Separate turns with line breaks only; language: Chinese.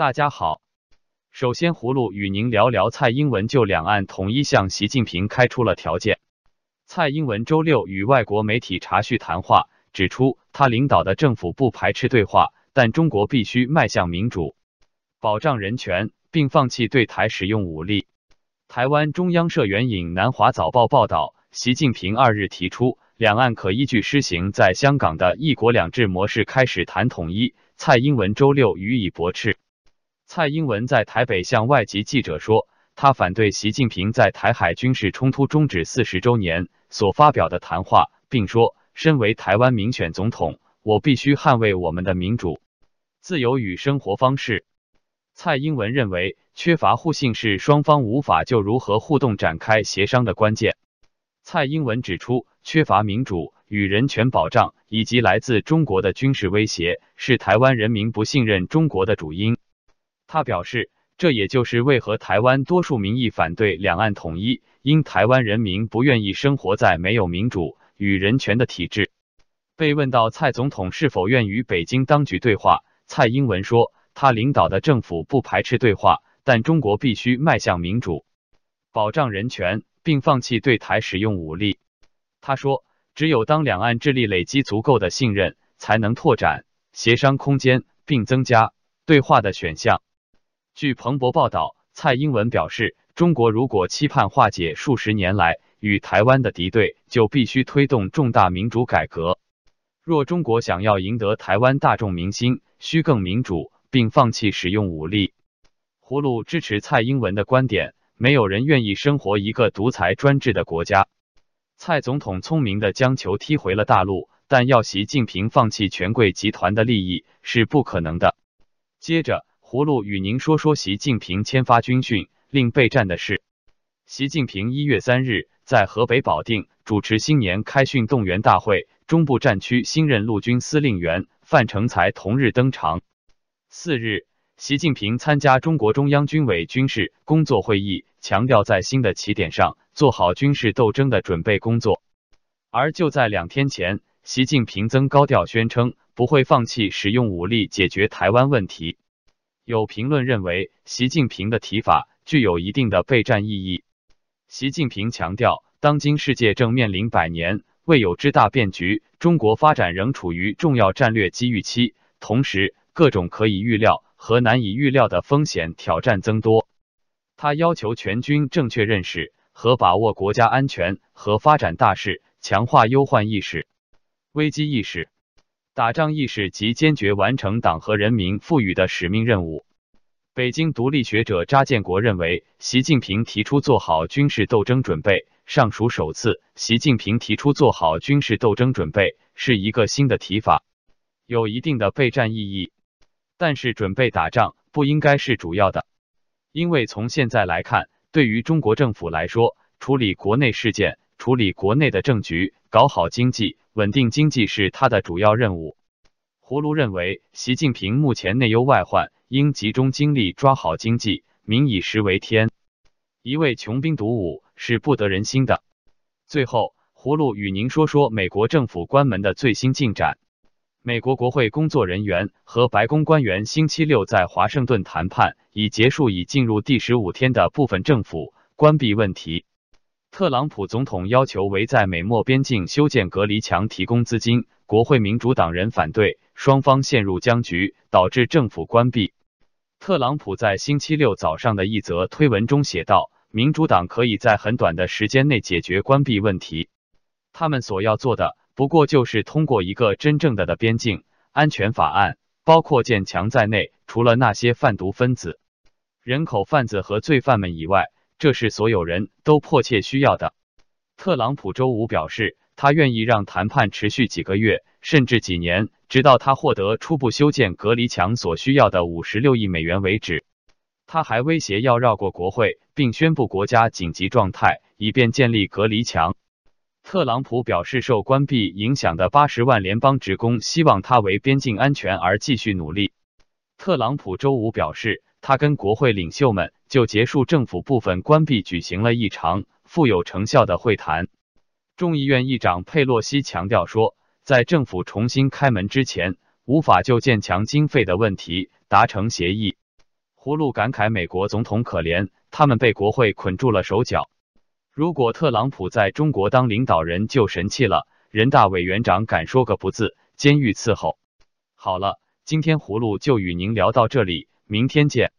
大家好，首先葫芦与您聊聊蔡英文就两岸统一向习近平开出了条件。蔡英文周六与外国媒体查叙谈话，指出他领导的政府不排斥对话，但中国必须迈向民主，保障人权，并放弃对台使用武力。台湾中央社援引南华早报报道，习近平二日提出，两岸可依据施行在香港的一国两制模式开始谈统一。蔡英文周六予以驳斥。蔡英文在台北向外籍记者说，他反对习近平在台海军事冲突终止四十周年所发表的谈话，并说，身为台湾民选总统，我必须捍卫我们的民主、自由与生活方式。蔡英文认为，缺乏互信是双方无法就如何互动展开协商的关键。蔡英文指出，缺乏民主与人权保障，以及来自中国的军事威胁，是台湾人民不信任中国的主因。他表示，这也就是为何台湾多数民意反对两岸统一，因台湾人民不愿意生活在没有民主与人权的体制。被问到蔡总统是否愿与北京当局对话，蔡英文说。他领导的政府不排斥对话，但中国必须迈向民主，保障人权，并放弃对台使用武力。他说，只有当两岸致力累积足够的信任，才能拓展协商空间，并增加对话的选项。据彭博报道，蔡英文表示，中国如果期盼化解数十年来与台湾的敌对，就必须推动重大民主改革。若中国想要赢得台湾大众民心，需更民主。并放弃使用武力。葫芦支持蔡英文的观点，没有人愿意生活一个独裁专制的国家。蔡总统聪明的将球踢回了大陆，但要习近平放弃权贵集团的利益是不可能的。接着，葫芦与您说说习近平签发军训令备战的事。习近平一月三日在河北保定主持新年开训动员大会，中部战区新任陆军司令员范成才同日登场。四日，习近平参加中国中央军委军事工作会议，强调在新的起点上做好军事斗争的准备工作。而就在两天前，习近平曾高调宣称不会放弃使用武力解决台湾问题。有评论认为，习近平的提法具有一定的备战意义。习近平强调，当今世界正面临百年未有之大变局，中国发展仍处于重要战略机遇期，同时。各种可以预料和难以预料的风险挑战增多。他要求全军正确认识和把握国家安全和发展大势，强化忧患意识、危机意识、打仗意识及坚决完成党和人民赋予的使命任务。北京独立学者查建国认为，习近平提出做好军事斗争准备，尚属首次。习近平提出做好军事斗争准备是一个新的提法，有一定的备战意义。但是准备打仗不应该是主要的，因为从现在来看，对于中国政府来说，处理国内事件、处理国内的政局、搞好经济、稳定经济是他的主要任务。葫芦认为，习近平目前内忧外患，应集中精力抓好经济，民以食为天，一味穷兵黩武是不得人心的。最后，葫芦与您说说美国政府关门的最新进展。美国国会工作人员和白宫官员星期六在华盛顿谈判，已结束已进入第十五天的部分政府关闭问题。特朗普总统要求为在美墨边境修建隔离墙提供资金，国会民主党人反对，双方陷入僵局，导致政府关闭。特朗普在星期六早上的一则推文中写道：“民主党可以在很短的时间内解决关闭问题，他们所要做的。”不过就是通过一个真正的的边境安全法案，包括建墙在内，除了那些贩毒分子、人口贩子和罪犯们以外，这是所有人都迫切需要的。特朗普周五表示，他愿意让谈判持续几个月，甚至几年，直到他获得初步修建隔离墙所需要的五十六亿美元为止。他还威胁要绕过国会，并宣布国家紧急状态，以便建立隔离墙。特朗普表示，受关闭影响的八十万联邦职工希望他为边境安全而继续努力。特朗普周五表示，他跟国会领袖们就结束政府部分关闭举行了一场富有成效的会谈。众议院议长佩洛西强调说，在政府重新开门之前，无法就建墙经费的问题达成协议。葫芦感慨美国总统可怜，他们被国会捆住了手脚。如果特朗普在中国当领导人就神气了，人大委员长敢说个不字，监狱伺候。好了，今天葫芦就与您聊到这里，明天见。